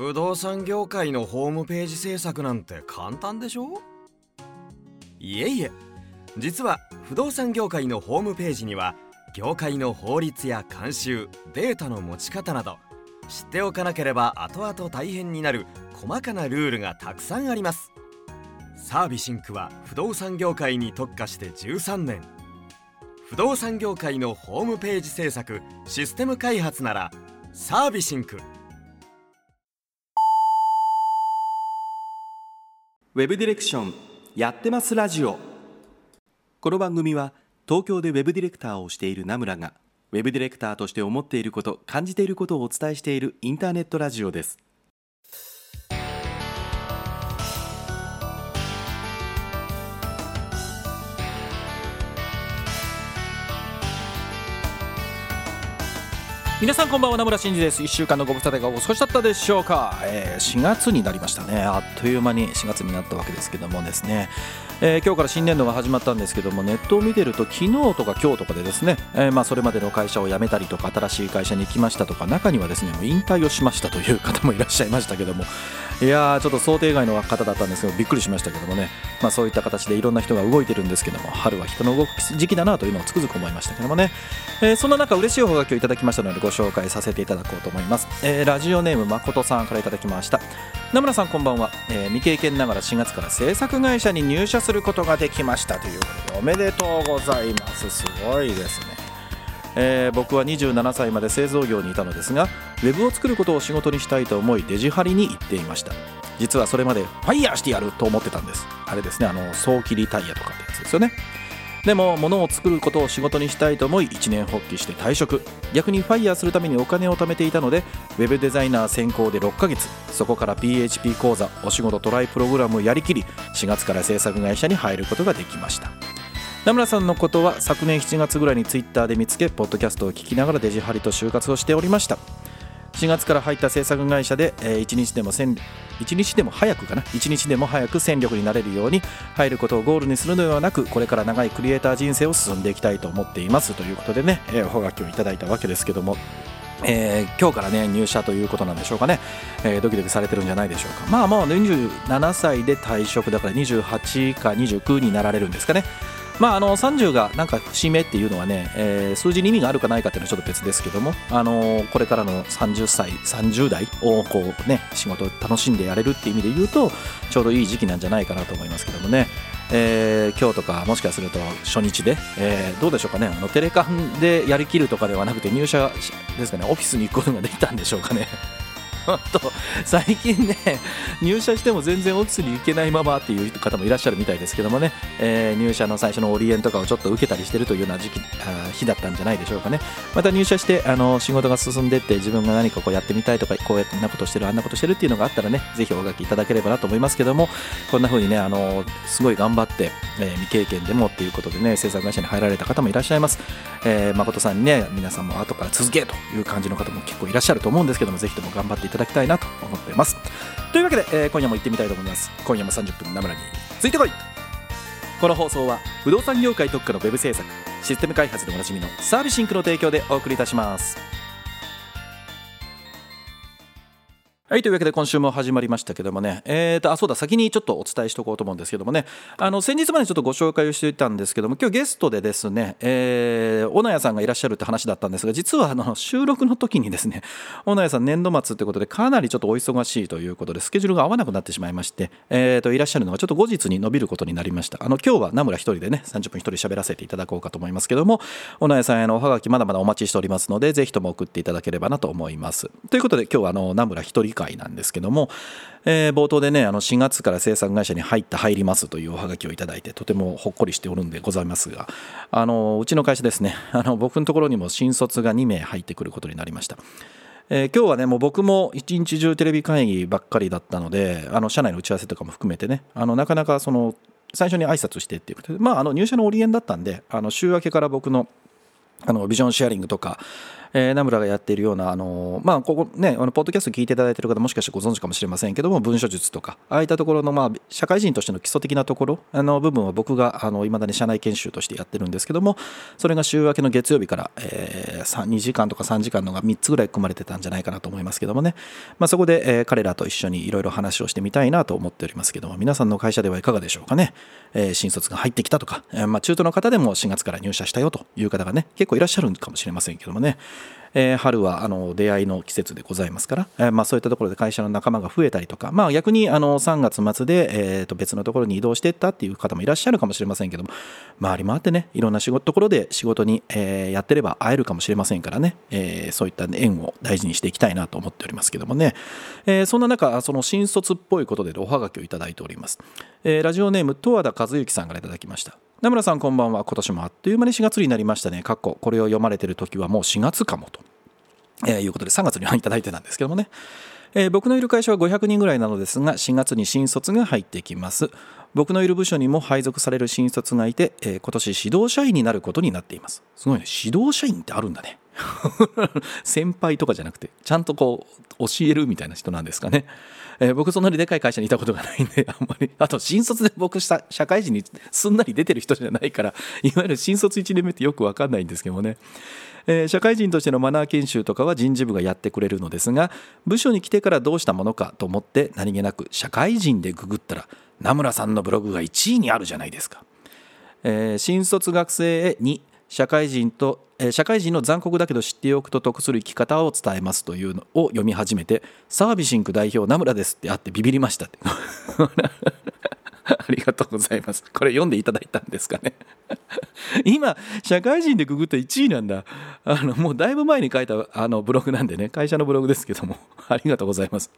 不動産業界のホームページ制作なんて簡単でしょ？いえいえ実は不動産業界のホームページには業界の法律や慣習データの持ち方など知っておかなければ後々大変になる細かなルールがたくさんあります。サービシンクは不動産業界に特化して13年。不動産業界のホームページ制作システム開発ならサービシンクウェブディレクションやってますラジオ。この番組は東京でウェブディレクターをしている名村がウェブディレクターとして思っていること感じていることをお伝えしているインターネットラジオです。皆さんこんばんは名村真司です。1週間のご無沙汰がお過ごしだったでしょうか、えー、4月になりましたね。あっという間に4月になったわけですけどもですね。えー、今日から新年度が始まったんですけどもネットを見てると昨日とか今日とかでですね、えー、まあそれまでの会社を辞めたりとか新しい会社に行きましたとか中にはですねもう引退をしましたという方もいらっしゃいましたけどもいやーちょっと想定外の方だったんですけどびっくりしましたけどもね、まあ、そういった形でいろんな人が動いてるんですけども春は人の動く時期だなというのをつくづく思いましたけどもね、えー、そんな中嬉しいおはがきをいただきましたのでご紹介させていただこうと思います、えー、ラジオネーム誠さんからいただきました。名村さんこんばんは、えー、未経験ながら4月から制作会社に入社することができましたということでおめでとうございます。すごいですね。えー、僕は27歳まで製造業にいたのですがウェブを作ることを仕事にしたいと思いデジハリに行っていました。実はそれまでファイヤーしてやると思ってたんです。あれですねあの早期リタイアとかってやつですよね。でも物を作ることを仕事にしたいと思い一年発起して退職。逆にファイヤーするためにお金を貯めていたのでウェブデザイナー専攻で6ヶ月。そこから PHP 講座お仕事トライプログラムをやりきり4月から制作会社に入ることができました。名村さんのことは昨年7月ぐらいにツイッターで見つけポッドキャストを聞きながらデジハリと就活をしておりました。4月から入った制作会社で、えー、1日でも1日でも早くかな。1日でも早く戦力になれるように入ることをゴールにするのではなくこれから長いクリエイター人生を進んでいきたいと思っています。ということでね、えー、おはがきをいただいたわけですけどもえー、今日からね入社ということなんでしょうかね、えー、ドキドキされてるんじゃないでしょうか。まあまあ27歳で退職だから28か29になられるんですかね。まあ、あの30がなんか節目っていうのはね、えー、数字に意味があるかないかっていうのはちょっと別ですけども、あのこれからの30歳30代をこう、ね、仕事を楽しんでやれるっていう意味で言うとちょうどいい時期なんじゃないかなと思いますけどもね、えー、今日とかもしかすると初日で、えー、どうでしょうかねあのテレカンでやりきるとかではなくて入社ですかねオフィスに行くことができたんでしょうかね。と最近ね入社しても全然オフィスに行けないままっていう方もいらっしゃるみたいですけどもね、えー、入社の最初のオリエンとかをちょっと受けたりしてるというような時期あ日だったんじゃないでしょうかね。また入社してあの仕事が進んでって自分が何かこうやってみたいとかこうやってんなことしてるあんなことしてるっていうのがあったらねぜひお書きいただければなと思いますけどもこんな風にねあのすごい頑張って、えー、未経験でもっていうことでね制作会社に入られた方もいらっしゃいます、えー、誠さんにね皆さんも後から続けという感じの方も結構いらっしゃると思うんですけどもぜひとも頑張っていただだきたいなと思っています。というわけで、えー、今夜も行ってみたいと思います。今夜も30分ナムラについてこい。この放送は不動産業界特化のウェブ制作システム開発でおなじみのサービスシンクの提供でお送りいたします。はい、というわけで今週も始まりましたけどもね、えーと、あ、そうだ、先にちょっとお伝えしておこうと思うんですけどもね、あの、先日までちょっとご紹介をしていたんですけども、今日ゲストでですね、えー、小野谷さんがいらっしゃるって話だったんですが、実はあの、収録の時にですね、小野谷さん年度末ってことで、かなりちょっとお忙しいということで、スケジュールが合わなくなってしまいまして、えーと、いらっしゃるのがちょっと後日に伸びることになりました。あの、今日は名村一人でね、30分一人喋らせていただこうかと思いますけども、小野谷さんへのおはがきまだまだお待ちしておりますので、ぜひとも送っていただければなと思います。ということで、今日はあの、名村一人会なんですけども、えー、冒頭でねあの4月から生産会社に入った入りますというおはがきをいただいてとてもほっこりしておるんでございますがあのうちの会社ですね あの僕のところにも新卒が2名入ってくることになりました。えー、今日はねもう僕も一日中テレビ会議ばっかりだったのであの社内の打ち合わせとかも含めてねあのなかなかその最初に挨拶してっていうことで、まあ、あの入社のオリエンだったんであの週明けから僕のあのビジョンシェアリングとかえー、名村がやっているような、あのまあ、ここね、あのポッドキャスト聞いていただいている方もしかしてご存知かもしれませんけども、文書術とか、ああいったところの、まあ、社会人としての基礎的なところ、あの部分は僕が、あの、未だに社内研修としてやってるんですけども、それが週明けの月曜日から、えー、2時間とか3時間のが3つぐらい組まれてたんじゃないかなと思いますけどもね、まあ、そこで、えー、彼らと一緒にいろいろ話をしてみたいなと思っておりますけども、皆さんの会社ではいかがでしょうかね。えー、新卒が入ってきたとか、えー、まあ、中途の方でも4月から入社したよという方がね、結構いらっしゃるかもしれませんけどもね、えー、春はあの出会いの季節でございますから、えー、まあ、そういったところで会社の仲間が増えたりとか、まあ、逆にあの3月末で、えー、と別のところに移動していったっていう方もいらっしゃるかもしれませんけども回り回ってねいろんな仕事ところで仕事に、えー、やってれば会えるかもしれませんからね、えー、そういった縁を大事にしていきたいなと思っておりますけどもね、えー、そんな中その新卒っぽいことでおはがきをいただいております、えー、ラジオネーム十和田和幸さんからいただきました。名村さんこんばんは。今年もあっという間に4月になりましたね。かっここれを読まれてる時はもう4月かもと。えー、いうことで3月にいただいてたんですけどもね、えー、僕のいる会社は500人ぐらいなのですが4月に新卒が入ってきます。僕のいる部署にも配属される新卒がいて、えー、今年指導社員になることになっています。すごいね。指導社員ってあるんだね。先輩とかじゃなくてちゃんとこう教えるみたいな人なんですかね、えー、僕そんなにでかい会社にいたことがないんで あんまり。あと新卒で僕した社会人にすんなり出てる人じゃないからいわゆる新卒1年目ってよく分かんないんですけどもね。えー、社会人としてのマナー研修とかは人事部がやってくれるのですが部署に来てからどうしたものかと思って何気なく社会人でググったら名村さんのブログが1位にあるじゃないですか、えー、新卒学生へに社会人と社会人の残酷だけど知っておくと得する生き方を伝えますというのを読み始めてサービシンク代表名村ですってあってビビりましたって ありがとうございます。これ読んでいただいたんですかね。今、社会人でググって1位なんだ。あの、もうだいぶ前に書いたあのブログなんでね、会社のブログですけども、ありがとうございます。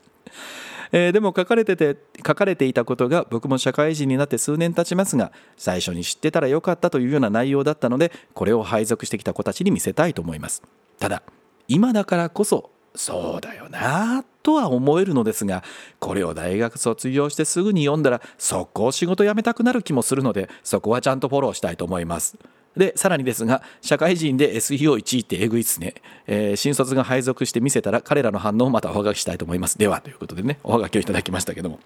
えー、でも書かれてて書かれていたことが僕も社会人になって数年経ちますが最初に知ってたらよかったというような内容だったのでこれを配属してきた子たちに見せたいと思います。ただ今だからこそそうだよなとは思えるのですがこれを大学卒業してすぐに読んだら速攻仕事辞めたくなる気もするのでそこはちゃんとフォローしたいと思います。でさらにですが社会人で SEO1 位ってえぐいっすね、えー、新卒が配属して見せたら彼らの反応をまたおはがきしたいと思います。ではということでねおはがきをいただきましたけども。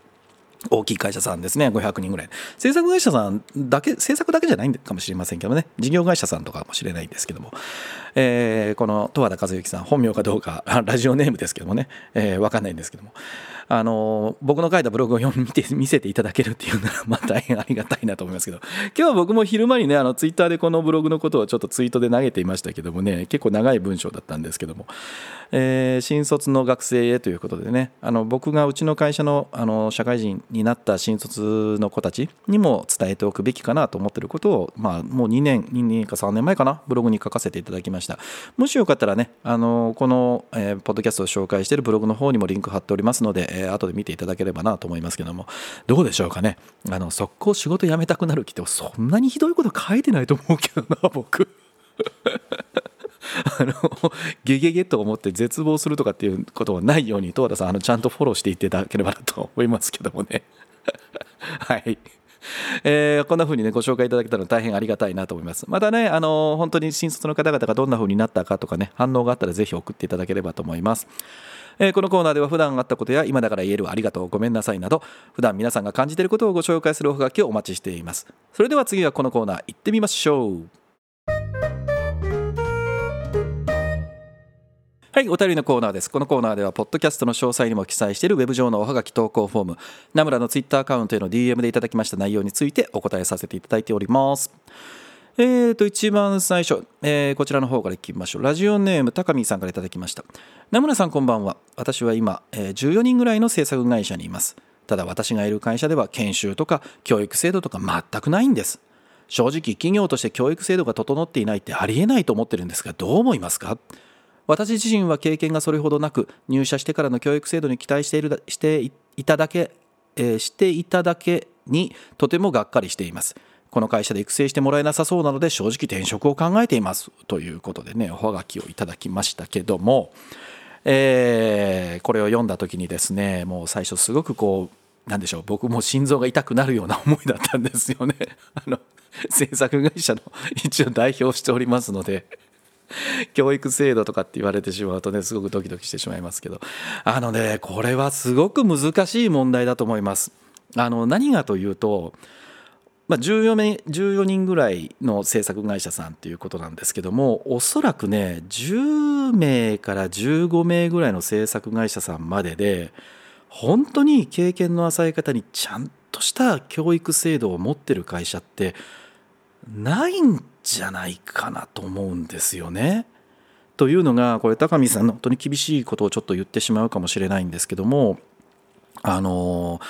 大きい会社さんですね。500人ぐらい。制作会社さんだけ制作だけじゃないかもしれませんけどね。事業会社さんとかもしれないんですけども、えー、この十和田和幸さん本名かどうかラジオネームですけどもね、えー、分かんないんですけども。あの僕の書いたブログを読みて見せていただけるっていうのは、まあ、大変ありがたいなと思いますけど。今日は僕も昼間にねあのツイッターでこのブログのことをちょっとツイートで投げていましたけどもね結構長い文章だったんですけども、えー、新卒の学生へということでね。あの僕がうちの会社のあの社会人になった新卒の子たちにも伝えておくべきかなと思ってることを、まあ、もう2年2年か3年前かな。ブログに書かせていただきました。もしよかったらねあのこの、えー、ポッドキャストを紹介しているブログの方にもリンク貼っておりますのでえー、後で見ていただければなと思いますけども。どうでしょうかね。あの速攻仕事辞めたくなる気ってそんなにひどいこと書いてないと思うけどな僕。あのゲゲゲと思って絶望するとかっていうことはないように十和田さんあのちゃんとフォローしていただければなと思いますけどもね。はい。えー、こんな風にねご紹介いただけたら大変ありがたいなと思います。またねあの本当に新卒の方々がどんな風になったかとかね反応があったらぜひ送っていただければと思います。えー、このコーナーでは普段あったことや今だから言えるありがとうごめんなさいなど普段皆さんが感じていることをご紹介するおはがきをお待ちしています。それでは次はこのコーナー行ってみましょう。はい、お便りのコーナーです。このコーナーでは、ポッドキャストの詳細にも記載しているウェブ上のおはがき投稿フォーム、ナムラのツイッターアカウントへの DM でいただきました内容についてお答えさせていただいております。えーと、一番最初、えー、こちらの方からいきましょう。ラジオネーム、高見さんからいただきました。名村さんこんばんは。私は今、えー、14人ぐらいの制作会社にいます。ただ私がいる会社では研修とか教育制度とか全くないんです。正直企業として教育制度が整っていないってありえないと思ってるんですがどう思いますか？私自身は経験がそれほどなく入社してからの教育制度に期待しているしていただけ、えー、していただけにとてもがっかりしています。この会社で育成してもらえなさそうなので正直転職を考えていますということでねおはがきをいただきましたけども、えー、これを読んだ時にですねもう最初すごくこうなんでしょう僕も心臓が痛くなるような思いだったんですよね。あの制作会社の一応代表しておりますので 教育制度とかって言われてしまうとねすごくドキドキしてしまいますけどあのねこれはすごく難しい問題だと思います。あの何がというとまあ、14, 名14人ぐらいの制作会社さんということなんですけどもおそらくね10名から15名ぐらいの制作会社さんまでで本当に経験の浅い方にちゃんとした教育制度を持ってる会社ってないんじゃないかなと思うんですよね。というのがこれ高見さんの本当に厳しいことをちょっと言ってしまうかもしれないんですけどもあの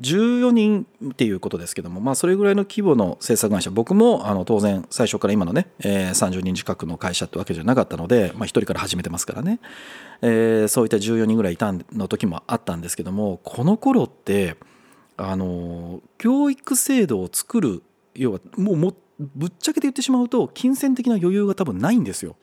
14人っていうことですけども、まあ、それぐらいの規模の制作会社僕もあの当然最初から今のね、えー、30人近くの会社ってわけじゃなかったので、まあ、1人から始めてますからね、えー、そういった14人ぐらいいたの時もあったんですけどもこの頃ってあの教育制度を作る要はもうもぶっちゃけて言ってしまうと金銭的な余裕が多分ないんですよ。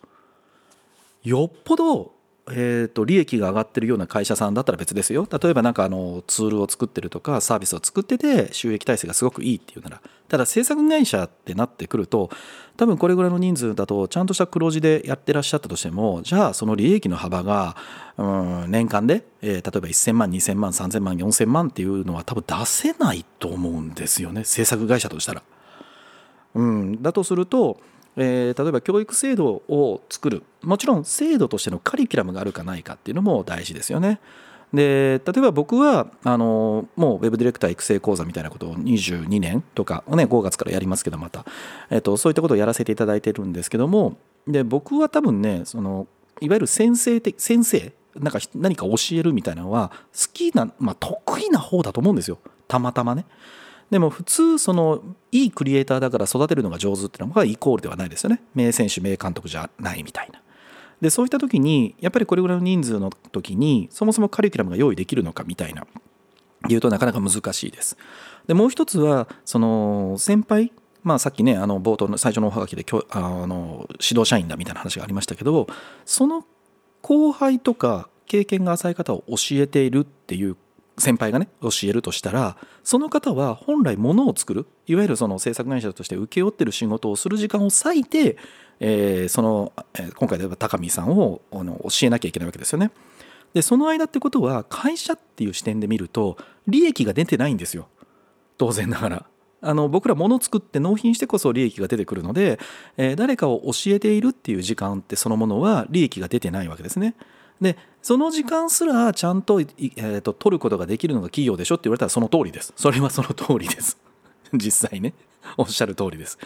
よっぽどえーと、利益が上がってるような会社さんだったら別ですよ例えば何かあのツールを作ってるとかサービスを作ってて収益体制がすごくいいっていうならただ制作会社ってなってくると多分これぐらいの人数だとちゃんとした黒字でやってらっしゃったとしてもじゃあその利益の幅がうん年間で、え、例えば1000万2000万3000万4000万っていうのは多分出せないと思うんですよね制作会社としたら。うん、だとするとえー、例えば教育制度を作るもちろん制度としてのカリキュラムがあるかないかっていうのも大事ですよね。で例えば僕はあのもうウェブディレクター育成講座みたいなことを22年とかね5月からやりますけどまた、えっと、そういったことをやらせていただいてるんですけどもで僕は多分ねそのいわゆる先生的先生なんか何か教えるみたいなのは好きな、まあ、得意な方だと思うんですよたまたまね。でも普通そのいいクリエイターだから育てるのが上手っていうのがイコールではないですよね。名選手名監督じゃないみたいな。でそういった時にやっぱりこれぐらいの人数の時にそもそもカリキュラムが用意できるのかみたいな。言うとなかなか難しいです。でもう一つはその先輩まあ、さっきねあの冒頭の最初のおはがきであの指導社員だみたいな話がありましたけどその後輩とか経験が浅い方を教えているっていう先輩がね教えるとしたらその方は本来ものを作るいわゆるその制作会社として請け負ってる仕事をする時間を割いて、えー、その、え、今回で言えば高見さんをあの教えなきゃいけないわけですよね。でその間ってことは会社っていう視点で見ると利益が出てないんですよ当然ながら。あの僕ら物を作って納品してこそ利益が出てくるので、えー、誰かを教えているっていう時間ってそのものは利益が出てないわけですね。でその時間すらちゃんと,、えーと、取ることができるのが企業でしょって言われたらその通りです。それはその通りです。実際ね。おっしゃる通りです、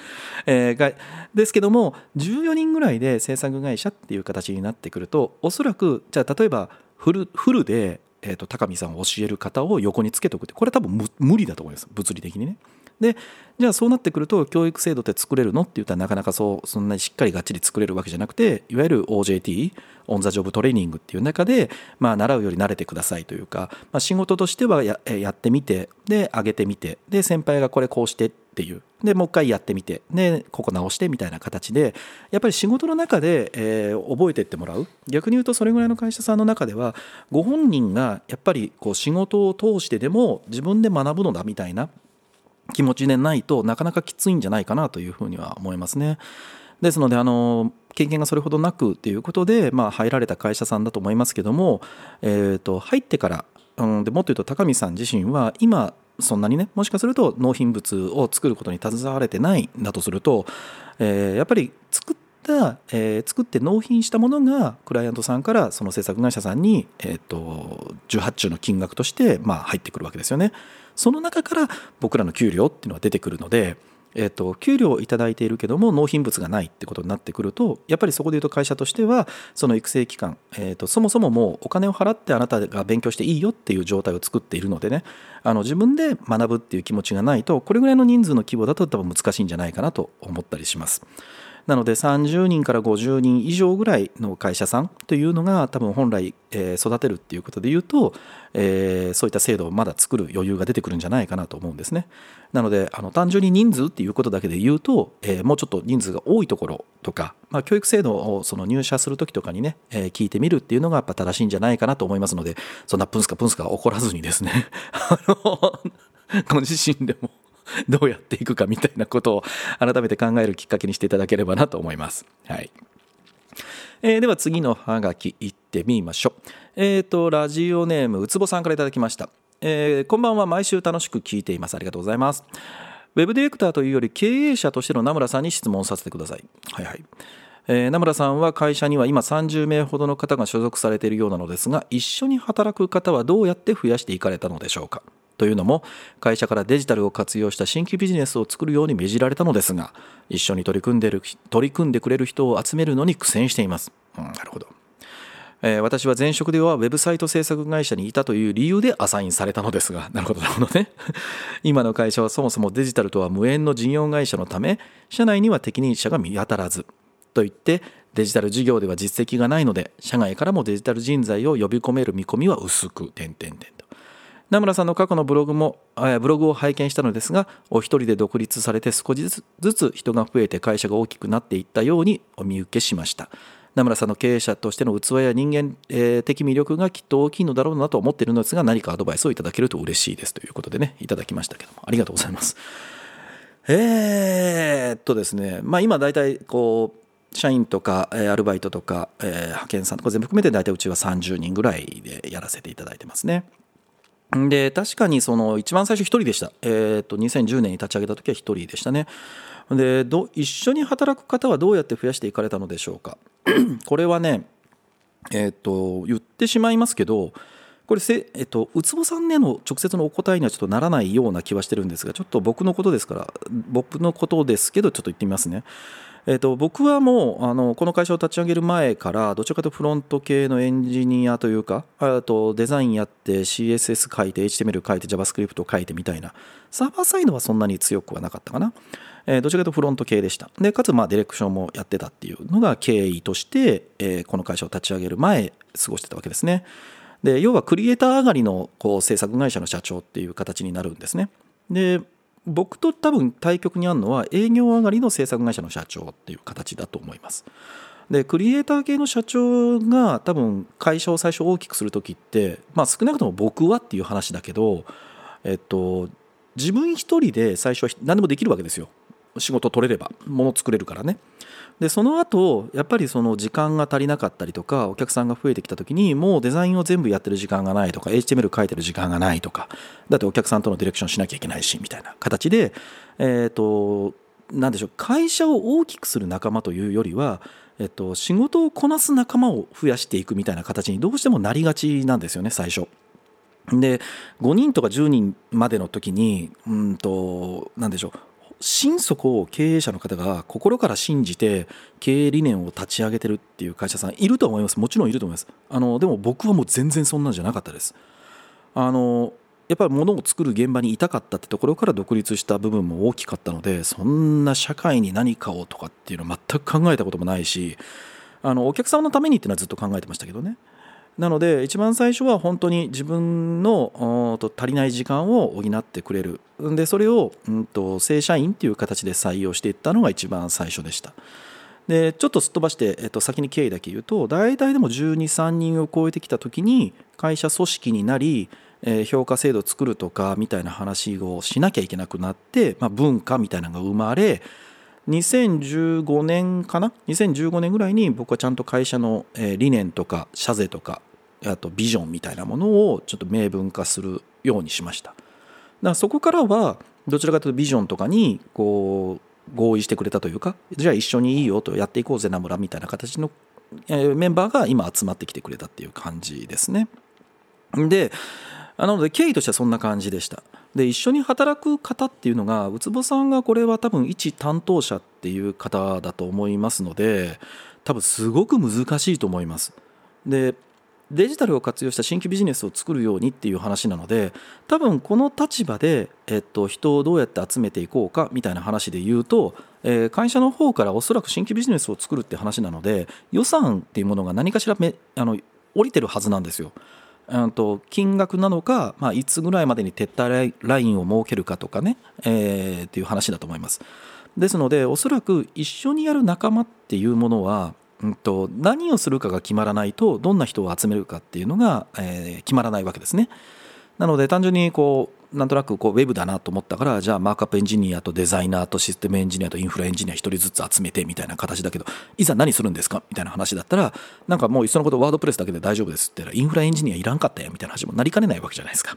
えー、ですけども14人ぐらいで制作会社っていう形になってくるとおそらくじゃあ例えばフルフルで、えーと高見さんを教える方を横につけておくってこれは多分無理だと思います。物理的にね。でじゃあそうなってくると教育制度って作れるのって言ったらなかなかそうそんなにしっかりがっちり作れるわけじゃなくていわゆる OJT オン・ザ・ジョブ・トレーニングっていう中で、まあ、習うより慣れてくださいというか、まあ、仕事としてはややってみてで上げてみてで先輩がこれこうしてっていう。でもう一回やってみてでここ直してみたいな形でやっぱり仕事の中で、えー、覚えてってもらう。逆に言うとそれぐらいの会社さんの中ではご本人がやっぱりこう仕事を通してでも自分で学ぶのだみたいな気持ちでないとなかなかきついんじゃないかなというふうには思いますね。ですのであの経験がそれほどなくということで、まあ、入られた会社さんだと思いますけども、えー、と入ってから、うん、でもっと言うと高見さん自身は今そんなにねもしかすると納品物を作ることに携われてないんだとすると、えー、やっぱり作った、えー、作って納品したものがクライアントさんからその制作会社さんに、えー、と受発注の金額として、まあ、入ってくるわけですよね。その中から僕らの給料っていうのは出てくるので、えーと、給料を頂いているけども納品物がないってことになってくるとやっぱりそこでいうと会社としてはその育成期間、えーと、そもそももうお金を払ってあなたが勉強していいよっていう状態を作っているのでねあの自分で学ぶっていう気持ちがないとこれぐらいの人数の規模だと多分難しいんじゃないかなと思ったりします。なので30人から50人以上ぐらいの会社さんというのが多分本来、育てるっていうことで言うと、えそういった制度をまだ作る余裕が出てくるんじゃないかなと思うんですね。なのであの単純に人数っていうことだけで言うと、えもうちょっと人数が多いところとか、まあ、教育制度をその入社する時とかにね、え聞いてみるっていうのがやっぱ正しいんじゃないかなと思いますのでそんなプンスカプンスカ怒らずにですね ご自身でも どうやっていくかみたいなことを改めて考えるきっかけにしていただければなと思います。はい。えー、では次のハガキいってみましょう。えっ、ー、とラジオネームうつぼさんからいただきました、えー、こんばんは。毎週楽しく聞いています。ありがとうございます。ウェブディレクターというより経営者としての名村さんに質問させてください。はいはい。えー、名村さんは会社には今30名ほどの方が所属されているようなのですが一緒に働く方はどうやって増やしていかれたのでしょうか。というのも会社からデジタルを活用した新規ビジネスを作るように命じられたのですが一緒に取り組んでる取り組んでくれる人を集めるのに苦戦しています、うん、なるほど、えー、私は前職ではウェブサイト制作会社にいたという理由でアサインされたのですが なるほどなるほどね。今の会社はそもそもデジタルとは無縁の事業会社のため社内には適任者が見当たらずといってデジタル事業では実績がないので社外からもデジタル人材を呼び込める見込みは薄く点々点名村さんの過去のブログもブログを拝見したのですがお一人で独立されて少しずつ人が増えて会社が大きくなっていったようにお見受けしました名村さんの経営者としての器や人間的魅力がきっと大きいのだろうなと思っているのですが何かアドバイスをいただけると嬉しいですということでねいただきましたけどもありがとうございますえー、っとですねまあ今大体こう社員とかえアルバイトとかえ派遣さんとか全部含めて大体うちは30人ぐらいでやらせていただいてますね。で確かにその一番最初1人でした、えーと、2010年に立ち上げた時は1人でしたね。でど一緒に働く方はどうやって増やしていかれたのでしょうか。これはねえっ、ー、と言ってしまいますけどこれせ、えっと、うつぼさんへの直接のお答えにはちょっとならないような気はしてるんですがちょっと僕のことですから僕のことですけどちょっと言ってみますね。えーと、僕はもうあのこの会社を立ち上げる前からどちらかというとフロント系のエンジニアというかあとデザインやって CSS 書いて HTML 書いて JavaScript 書いてみたいなサーバーサイドはそんなに強くはなかったかな、えー、どちらかというとフロント系でした。でかつまあディレクションもやってたっていうのが経緯として、えー、この会社を立ち上げる前過ごしてたわけですね。で要はクリエイター上がりのこう制作会社の社長っていう形になるんですね。で僕と多分対局にあるのは営業上がりの制作会社の社長っていう形だと思います。でクリエイター系の社長が多分会社を最初大きくする時って、まあ、少なくとも僕はっていう話だけど、えっと、自分一人で最初は何でもできるわけですよ仕事取れれば物作れるからね。でその後やっぱりその時間が足りなかったりとかお客さんが増えてきた時にもうデザインを全部やってる時間がないとか HTML 書いてる時間がないとかだってお客さんとのディレクションしなきゃいけないしみたいな形でえっ、ー、と何でしょう会社を大きくする仲間というよりはえっと、仕事をこなす仲間を増やしていくみたいな形にどうしてもなりがちなんですよね最初。で5人とか10人までの時にうんと何でしょう心底経営者の方が心から信じて経営理念を立ち上げてるっていう会社さんいると思います。もちろんいると思います。あのでも僕はもう全然そんなんじゃなかったです。あのやっぱり物を作る現場にいたかったってところから独立した部分も大きかったのでそんな社会に何かをとかっていうのは全く考えたこともないしあのお客様のためにっていうのはずっと考えてましたけどね。なので一番最初は本当に自分の足りない時間を補ってくれる。でそれを、うんと、正社員っていう形で採用していったのが一番最初でした。でちょっとすっ飛ばして、えっと、先に経緯だけ言うと大体でも1 2 3人を超えてきた時に会社組織になり、えー、評価制度を作るとかみたいな話をしなきゃいけなくなって、まあ、文化みたいなのが生まれ2015年かな？2015年ぐらいに僕はちゃんと会社の理念とか社税とかあとビジョンみたいなものをちょっと明文化するようにしました。だからそこからはどちらかというとビジョンとかにこう合意してくれたというかじゃあ一緒にいいよとやっていこうぜ名村みたいな形のメンバーが今集まってきてくれたっていう感じですね。でなので経緯としてはそんな感じでした。で一緒に働く方っていうのがウツボさんがこれは多分一担当者っていう方だと思いますので多分すごく難しいと思いますでデジタルを活用した新規ビジネスを作るようにっていう話なので多分この立場で、えっと、人をどうやって集めていこうかみたいな話で言うと、えー、会社の方からおそらく新規ビジネスを作るって話なので予算っていうものが何かしらめあの降りてるはずなんですよ。と金額なのか、まあ、いつぐらいまでに撤退ラインを設けるかとかね、えー、っていう話だと思います。ですのでおそらく一緒にやる仲間っていうものは、うんと、何をするかが決まらないとどんな人を集めるかっていうのが、えー、決まらないわけですね。なので単純にこうなんとなくこうウェブだなと思ったからじゃあマークアップエンジニアとデザイナーとシステムエンジニアとインフラエンジニア1人ずつ集めてみたいな形だけどいざ何するんですか？みたいな話だったらなんかもういっそのことワードプレスだけで大丈夫ですって言ったらインフラエンジニアいらんかったやみたいな話もなりかねないわけじゃないですか。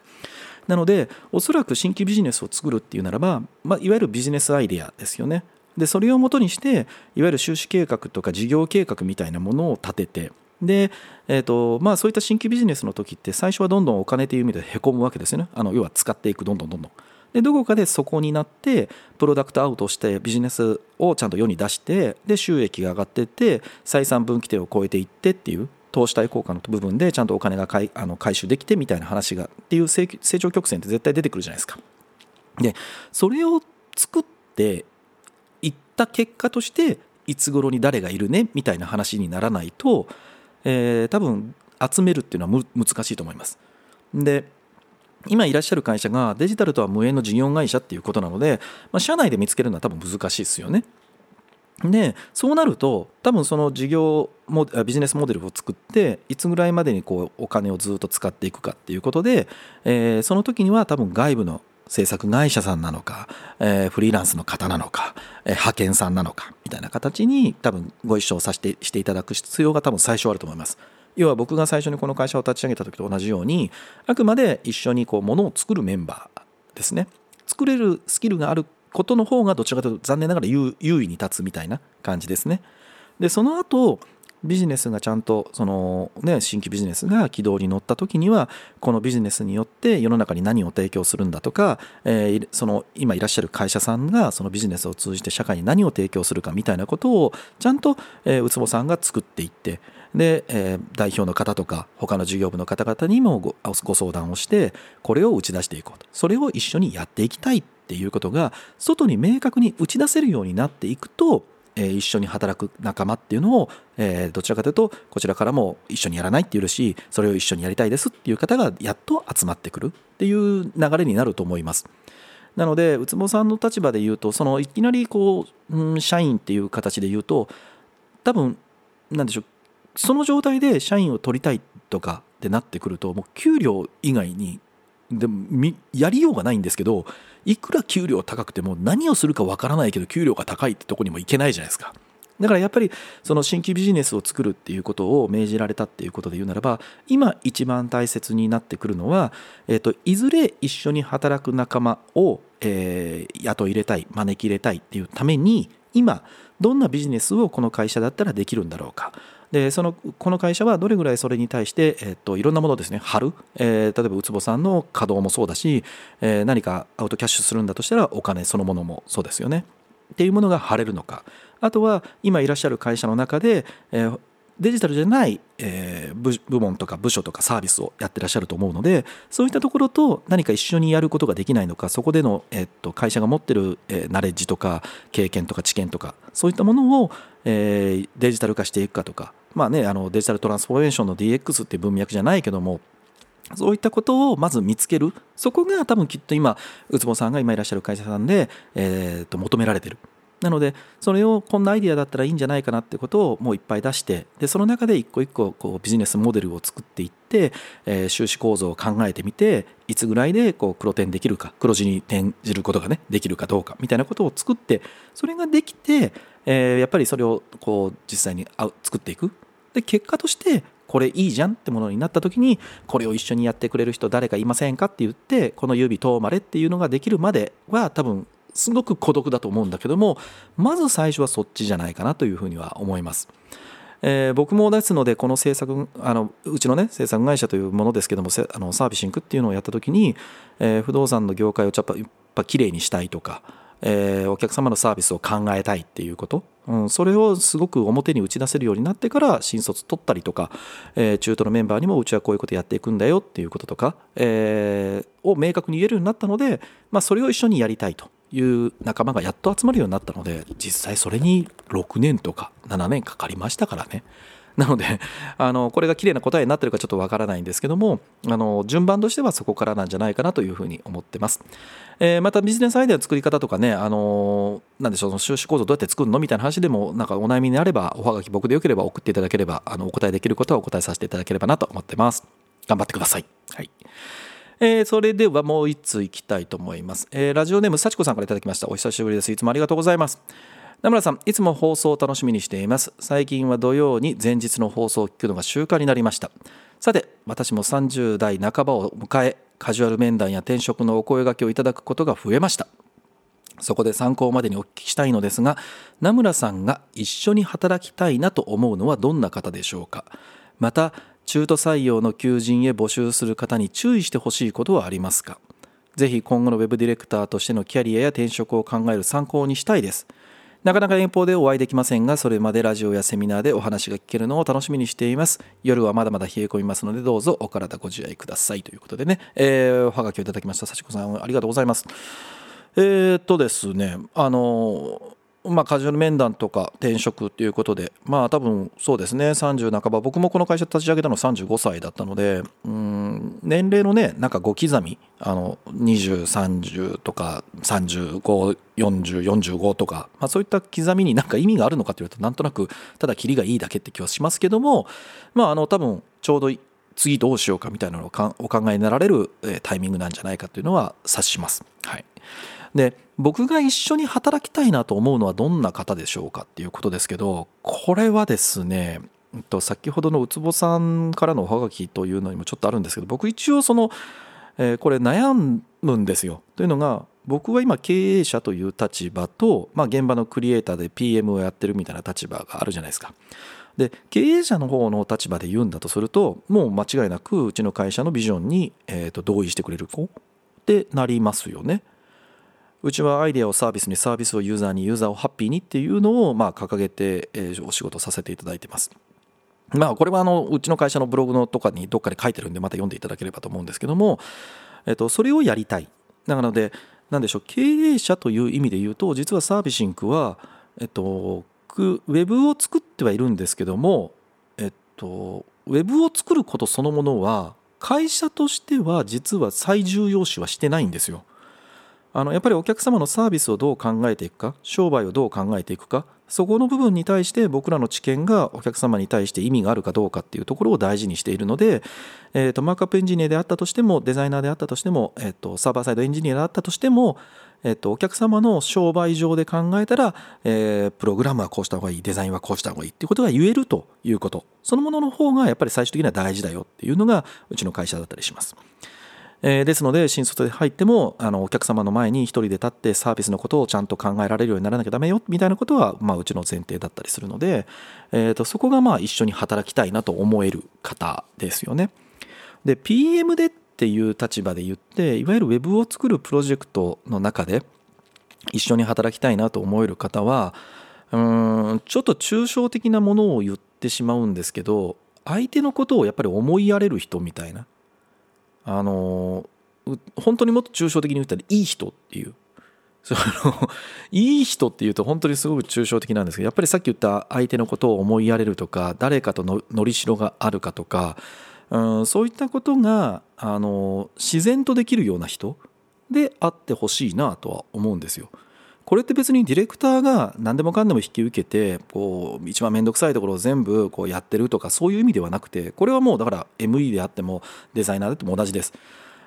なのでおそらく新規ビジネスを作るっていうならば、まあ、いわゆるビジネスアイデアですよね。でそれをもとにしていわゆる収支計画とか事業計画みたいなものを立ててで、えーとまあ、そういった新規ビジネスの時って最初はどんどんお金という意味でへこむわけですよねあの要は使っていくどんどんどんどんでどこかで底になってプロダクトアウトしてビジネスをちゃんと世に出してで収益が上がっていって採算分岐点を超えていってっていう投資対効果の部分でちゃんとお金が回あの回収できてみたいな話がっていう成長曲線って絶対出てくるじゃないですか。でそれを作っていった結果としていつ頃に誰がいるねみたいな話にならないとえー、多分集めるっていうのは難しいと思います。で今いらっしゃる会社がデジタルとは無縁の事業会社っていうことなので、まあ、社内で見つけるのは多分難しいですよね。でそうなると多分その事業モビジネスモデルを作っていつぐらいまでにこうお金をずっと使っていくかっていうことで、えー、その時には多分外部の制作会社さんなのか、えー、フリーランスの方なのか、えー、派遣さんなのかみたいな形に多分ご一緒させてしていただく必要が多分最初あると思います。要は僕が最初にこの会社を立ち上げた時と同じようにあくまで一緒にこうものを作るメンバーですね作れるスキルがあることの方がどちらかというと残念ながら優位に立つみたいな感じですねでその後ビジネスがちゃんとその、ね、新規ビジネスが軌道に乗った時にはこのビジネスによって世の中に何を提供するんだとか、えー、その今いらっしゃる会社さんがそのビジネスを通じて社会に何を提供するかみたいなことをちゃんと、えー、ウツボさんが作っていってで、えー、代表の方とか他の事業部の方々にもごご相談をしてこれを打ち出していこうと。それを一緒にやっていきたいっていうことが外に明確に打ち出せるようになっていくとえ一緒に働く仲間っていうのを、えどちらかというとこちらからも一緒にやらないっていうしそれを一緒にやりたいですっていう方がやっと集まってくるっていう流れになると思います。なので、うつぼさんの立場で言うと、そのいきなりこう、うん、社員っていう形で言うと、多分、なんでしょう、その状態で社員を取りたいとかってなってくると、もう給料以外にでもやりようがないんですけどいくら給料高くても何をするかわからないけど給料が高いってとこにもいけないじゃないですか。だからやっぱりその新規ビジネスを作るっていうことを命じられたっていうことで言うならば今一番大切になってくるのは、えー、といずれ一緒に働く仲間を、えー、雇い入れたい招き入れたいっていうために今どんなビジネスをこの会社だったらできるんだろうかでそのこの会社はどれぐらいそれに対して、え、っといろんなものですね貼る、えー、例えばウツボさんの稼働もそうだし、えー、何かアウトキャッシュするんだとしたらお金そのものもそうですよね。っていうものが貼れるのか。あとは今いらっしゃる会社の中で、えー、デジタルじゃない、えー、部門とか部署とかサービスをやってらっしゃると思うのでそういったところと何か一緒にやることができないのかそこでの、えっと会社が持ってる、えー、ナレッジとか経験とか知見とかそういったものを、えー、デジタル化していくかとか、まあね、あのデジタルトランスフォーメーションの DX っていう文脈じゃないけどもそういったことをまず見つける。そこが多分きっと今ウツボさんが今いらっしゃる会社さんで、えー、と求められてる。なのでそれをこんなアイデアだったらいいんじゃないかなってことをもういっぱい出してでその中で一個一個こうビジネスモデルを作っていって、えー、収支構造を考えてみていつぐらいでこう黒点できるか黒字に転じることがねできるかどうかみたいなことを作ってそれができて、えー、やっぱりそれをこう実際に作っていく。で結果としてこれいいじゃんってものになった時にこれを一緒にやってくれる人誰かいませんかって言ってこの指通まれっていうのができるまでは多分すごく孤独だと思うんだけどもまず最初はそっちじゃないかなというふうには思います。えー、僕もですのでこの制作あのうちのね制作会社というものですけどもあのサービシングっていうのをやった時に、えー、不動産の業界をやっぱやっぱきれいにしたいとか、えー、お客様のサービスを考えたいっていうこと、うん、それをすごく表に打ち出せるようになってから新卒取ったりとか、えー、中途のメンバーにもうちはこういうことやっていくんだよっていうこととか、えー、を明確に言えるようになったので、まあ、それを一緒にやりたいという仲間がやっと集まるようになったので実際それに6年とか7年かかりましたからね。なので あのこれが綺麗な答えになってるかちょっとわからないんですけどもあの順番としてはそこからなんじゃないかなというふうに思ってます。えー、またビジネスアイデアの作り方とかね、あのなんでしょう、その収支構造どうやって作るのみたいな話でも、なんかお悩みにあれば、おはがき僕でよければ送っていただければ、あのお答えできることはお答えさせていただければなと思ってます。頑張ってください。はい。えー、それではもう1通いきたいと思います、えー、ラジオネーム幸子さんからいただきました。お久しぶりです。いつもありがとうございます。名村さんいつも放送を楽しみにしています。最近は土曜に前日の放送を聞くのが習慣になりました。さて私も30代半ばを迎えカジュアル面談や転職のお声がけをいただくことが増えました。そこで参考までにお聞きしたいのですが名村さんが一緒に働きたいなと思うのはどんな方でしょうか。また中途採用の求人へ募集する方に注意してほしいことはありますか？ぜひ今後のウェブディレクターとしてのキャリアや転職を考える参考にしたいです。なかなか遠方でお会いできませんがそれまでラジオやセミナーでお話が聞けるのを楽しみにしています。夜はまだまだ冷え込みますのでどうぞお体ご自愛ください。ということでね、えー、おはがきをいただきました幸子さん。ありがとうございます。えー、っとですね。あのまあ、カジュアル面談とか転職ということで、まあ多分そうですね、30半ば、僕もこの会社立ち上げたの35歳だったので、うん年齢のね、なんか5刻み、あの20、30とか35、40、45とか、まあ、そういった刻みになんか意味があるのかというと、なんとなく、ただキリがいいだけって気はしますけども、まあ、あの多分ちょうど次どうしようかみたいなのをお考えになられるタイミングなんじゃないかというのは察します。はい。で僕が一緒に働きたいなと思うのはどんな方でしょうかっていうことですけどこれはですね先ほどのウツボさんからのおはがきというのにもちょっとあるんですけど僕一応その、えー、これ悩むんですよというのが僕は今経営者という立場と、まあ、現場のクリエイターで PM をやってるみたいな立場があるじゃないですか。で経営者の方の立場で言うんだとするともう間違いなくうちの会社のビジョンに、えー、と同意してくれる子ってなりますよね。うちはアイデアをサービスにサービスをユーザーにユーザーをハッピーにっていうのをまあ掲げて、お仕事させていただいてます。まあこれはあのうちの会社のブログのとかにどっかで書いてるんでまた読んでいただければと思うんですけども、えっと、それをやりたい。なので何でしょう経営者という意味で言うと実はサービシンクは、えっと、ウェブを作ってはいるんですけども、えっと、ウェブを作ることそのものは会社としては実は最重要視はしてないんですよ。あのやっぱりお客様のサービスをどう考えていくか商売をどう考えていくかそこの部分に対して僕らの知見がお客様に対して意味があるかどうかっていうところを大事にしているので、えー、とマークアップエンジニアであったとしてもデザイナーであったとしても、えー、とサーバーサイドエンジニアであったとしても、えー、とお客様の商売上で考えたら、えー、プログラムはこうした方がいいデザインはこうした方がいいっていうことが言えるということそのものの方がやっぱり最終的には大事だよっていうのがうちの会社だったりします。えー、ですので新卒で入ってもあのお客様の前に一人で立ってサービスのことをちゃんと考えられるようにならなきゃダメよみたいなことは、まあ、うちの前提だったりするので、えーと、そこがまあ一緒に働きたいなと思える方ですよね。で PM でっていう立場で言っていわゆる Web を作るプロジェクトの中で一緒に働きたいなと思える方はうんちょっと抽象的なものを言ってしまうんですけど相手のことをやっぱり思いやれる人みたいなあの本当にもっと抽象的に言ったらいい人っていうその いい人っていうと本当にすごく抽象的なんですけどやっぱりさっき言った相手のことを思いやれるとか誰かとののりしろがあるかとか、うん、そういったことがあの自然とできるような人であってほしいなとは思うんですよ。これって別にディレクターが何でもかんでも引き受けてこう一番面倒くさいところを全部こうやってるとかそういう意味ではなくてこれはもうだから ME であってもデザイナーであっても同じです。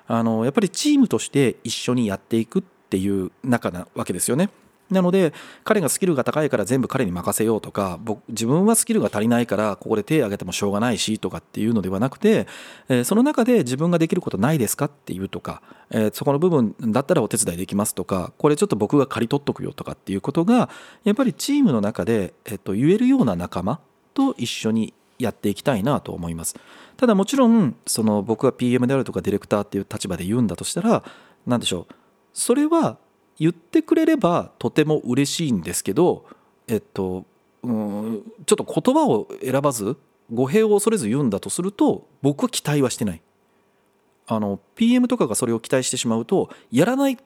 あのやっぱりチームとして一緒にやっていくっていう中なわけですよね。なので彼がスキルが高いから全部彼に任せようとか僕自分はスキルが足りないからここで手を挙げてもしょうがないしとかっていうのではなくて、えその中で自分ができることないですかっていうとか、えそこの部分だったらお手伝いできますとかこれちょっと僕が刈り取っとくよとかっていうことがやっぱりチームの中で、えっと、言えるような仲間と一緒にやっていきたいなと思います。ただもちろんその僕が PM であるとかディレクターっていう立場で言うんだとしたら何でしょうそれは言ってくれればとても嬉しいんですけどえっとうんちょっと言葉を選ばず語弊を恐れず言うんだとすると僕は期待はしてないあの PM とかがそれを期待してしまうとやらない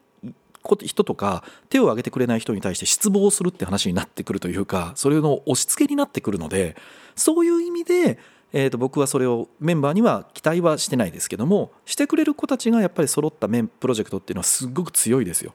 人とか手を挙げてくれない人に対して失望するって話になってくるというかそれの押し付けになってくるのでそういう意味で、えー、と僕はそれをメンバーには期待はしてないですけどもしてくれる子たちがやっぱり揃ったメンプロジェクトっていうのはすごく強いですよ。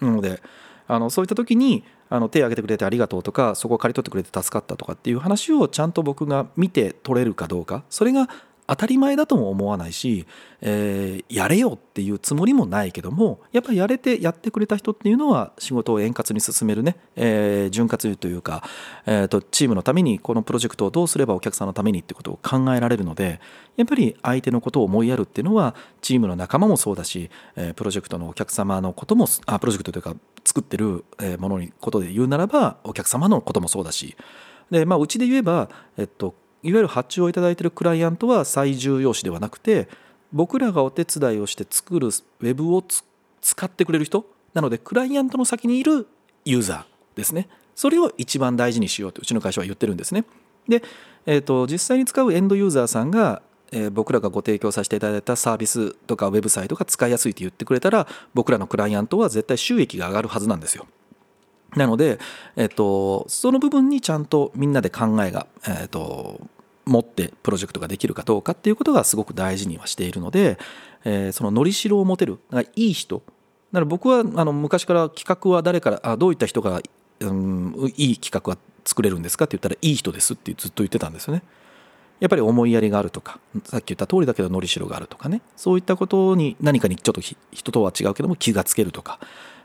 なのであのそういった時にあの手を挙げてくれてありがとうとかそこを刈り取ってくれて助かったとかっていう話をちゃんと僕が見て取れるかどうかそれが当たり前だとも思わないし、えー、やれよっていうつもりもないけどもやっぱりやれてやってくれた人っていうのは仕事を円滑に進めるね、えー、潤滑油というか、えーと、チームのためにこのプロジェクトをどうすればお客さんのためにってことを考えられるのでやっぱり相手のことを思いやるっていうのはチームの仲間もそうだし、えー、プロジェクトのお客様のこともあプロジェクトというか作ってるものにことで言うならばお客様のこともそうだし。で、まあ、うちで言えば、えっと、いわゆる発注をいただいているクライアントは最重要視ではなくて僕らがお手伝いをして作るウェブを使ってくれる人なのでクライアントの先にいるユーザーですね。それを一番大事にしようとうちの会社は言ってるんですね。で、えーと、実際に使うエンドユーザーさんが、えー、僕らがご提供させていただいたサービスとかウェブサイトが使いやすいと言ってくれたら僕らのクライアントは絶対収益が上がるはずなんですよ。なので、えっと、その部分にちゃんとみんなで考えが、えっと、持ってプロジェクトができるかどうかっていうことがすごく大事にはしているので、えー、そののりしろを持てるだからいい人だから僕はあの昔から企画は誰からあどういった人が、うん、いい企画は作れるんですかって言ったらいい人ですってずっと言ってたんですよね。やっぱり思いやりがあるとかさっき言った通りだけどのりしろがあるとかねそういったことに何かにちょっと人とは違うけども気がつけるとか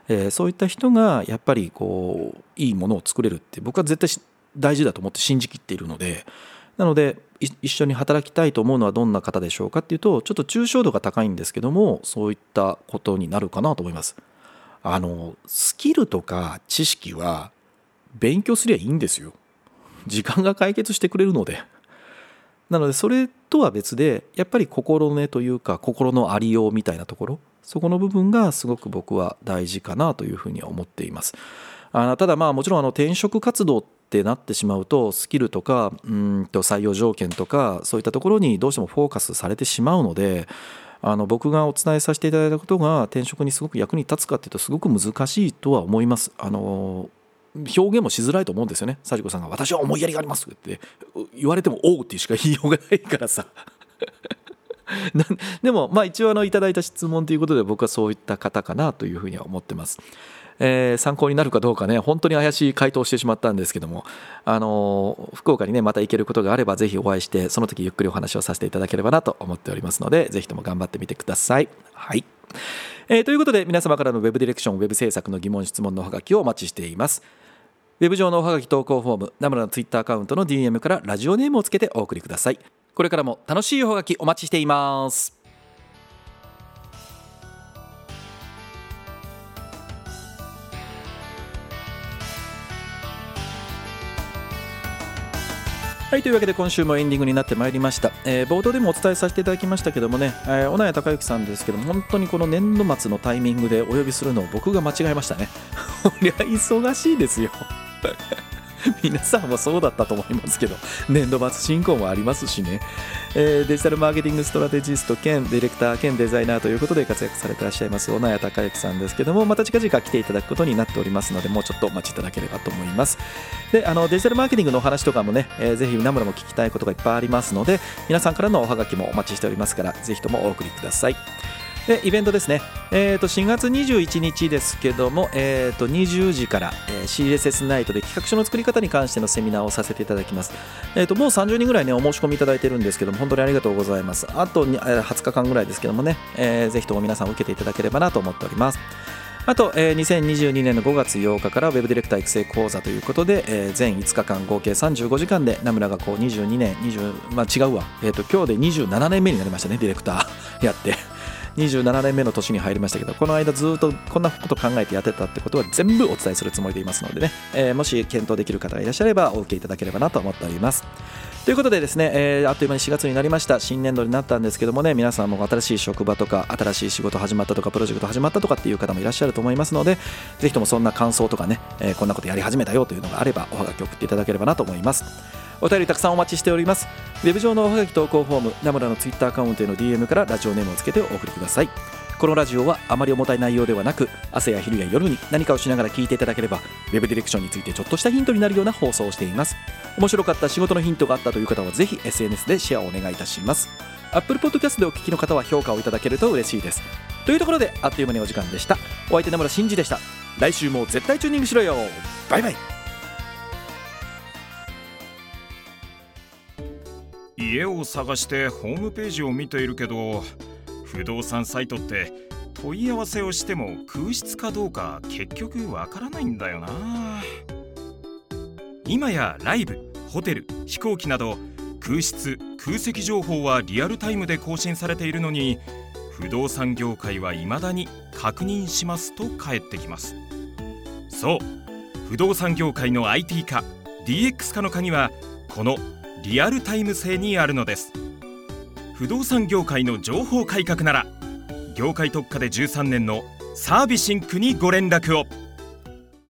えー、そういった人がやっぱりこういいものを作れるって僕は絶対大事だと思って信じきっているのでなので一緒に働きたいと思うのはどんな方でしょうかっていうとちょっと抽象度が高いんですけどもそういったことになるかなと思います。あのスキルとか知識は勉強すりゃいいんですよ。時間が解決してくれるので。なのでそれとは別でやっぱり心根というか心のありようみたいなところそこの部分がすごく僕は大事かなというふうには思っています。あのただまあもちろんあの転職活動ってなってしまうとスキルとかうんと採用条件とかそういったところにどうしてもフォーカスされてしまうのであの僕がお伝えさせていただいたことが転職にすごく役に立つかっていうとすごく難しいとは思います。あの表現もしづらいと思うんですよね。幸子さんが「私は思いやりがあります」って言われても「おう」っていうしか言いようがないからさ でもまあ一応あのいただいた質問ということで僕はそういった方かなというふうには思ってます。えー、参考になるかどうかね本当に怪しい回答をしてしまったんですけどもあの福岡にねまた行けることがあればぜひお会いしてその時ゆっくりお話をさせていただければなと思っておりますのでぜひとも頑張ってみてください。はいえー、ということで皆様からの Web ディレクション Web 制作の疑問質問のおはがきをお待ちしています。ウェブ上のおはがき投稿フォーム、ナムラのツイッターアカウントの DM からラジオネームをつけてお送りください。これからも楽しいおはがきお待ちしています。はいというわけで今週もエンディングになってまいりました、えー、冒頭でもお伝えさせていただきましたけどもね、えー、小名谷孝之さんですけども本当にこの年度末のタイミングでお呼びするのを僕が間違えましたね。忙しいですよ。皆さんもそうだったと思いますけど年度末進行もありますしね、えー、デジタルマーケティングストラテジスト兼ディレクター兼デザイナーということで活躍されていらっしゃいます小名谷孝之さんですけどもまた近々来ていただくことになっておりますのでもうちょっとお待ちいただければと思います。であのデジタルマーケティングのお話とかもね、えー、ぜひナムラも聞きたいことがいっぱいありますので皆さんからのおはがきもお待ちしておりますからぜひともお送りください。でイベントですね、えー、と4月21日ですけども、えー、と20時から、えー、CSS ナイトで企画書の作り方に関してのセミナーをさせていただきます、えー、ともう30人ぐらいねお申し込みいただいてるんですけども本当にありがとうございます。あと20日間ぐらいですけどもね、えー、ぜひとも皆さん受けていただければなと思っております。あと、えー、2022年の5月8日から Web ディレクター育成講座ということで、えー、全5日間合計35時間で名村がこう22年20、まあ、違うわ、えーと今日で27年目になりましたねディレクターやって。27年目の年に入りましたけどこの間ずっとこんなこと考えてやってたってことは全部お伝えするつもりでいますのでね、えー、もし検討できる方がいらっしゃればお受けいただければなと思っております。ということでですね、えー、あっという間に4月になりました。新年度になったんですけどもね皆さんも新しい職場とか新しい仕事始まったとかプロジェクト始まったとかっていう方もいらっしゃると思いますのでぜひともそんな感想とかね、えー、こんなことやり始めたよというのがあればおはがき送っていただければなと思います。お便りたくさんお待ちしております。ウェブ上のおはがき投稿フォームナムラのツイッターアカウントへの DM からラジオネームをつけてお送りください。このラジオはあまり重たい内容ではなく朝や昼や夜に何かをしながら聞いていただければ Web ディレクションについてちょっとしたヒントになるような放送をしています。面白かった仕事のヒントがあったという方はぜひ SNS でシェアをお願いいたします。Apple Podcast でお聞きの方は評価をいただけると嬉しいです。というところであっという間にお時間でした。お相手名村真司でした。来週も絶対チューニングしろよ。バイバイ。家を探してホームページを見ているけど不動産サイトって問い合わせをしても空室かどうか結局わからないんだよな。今やライブホテル飛行機など空室空席情報はリアルタイムで更新されているのに不動産業界は未だに確認しますと返ってきます。そう不動産業界の IT 化 DX 化の鍵はこのリアルタイム性にあるのです。不動産業界の情報改革なら業界特化で13年のサービシンクにご連絡を。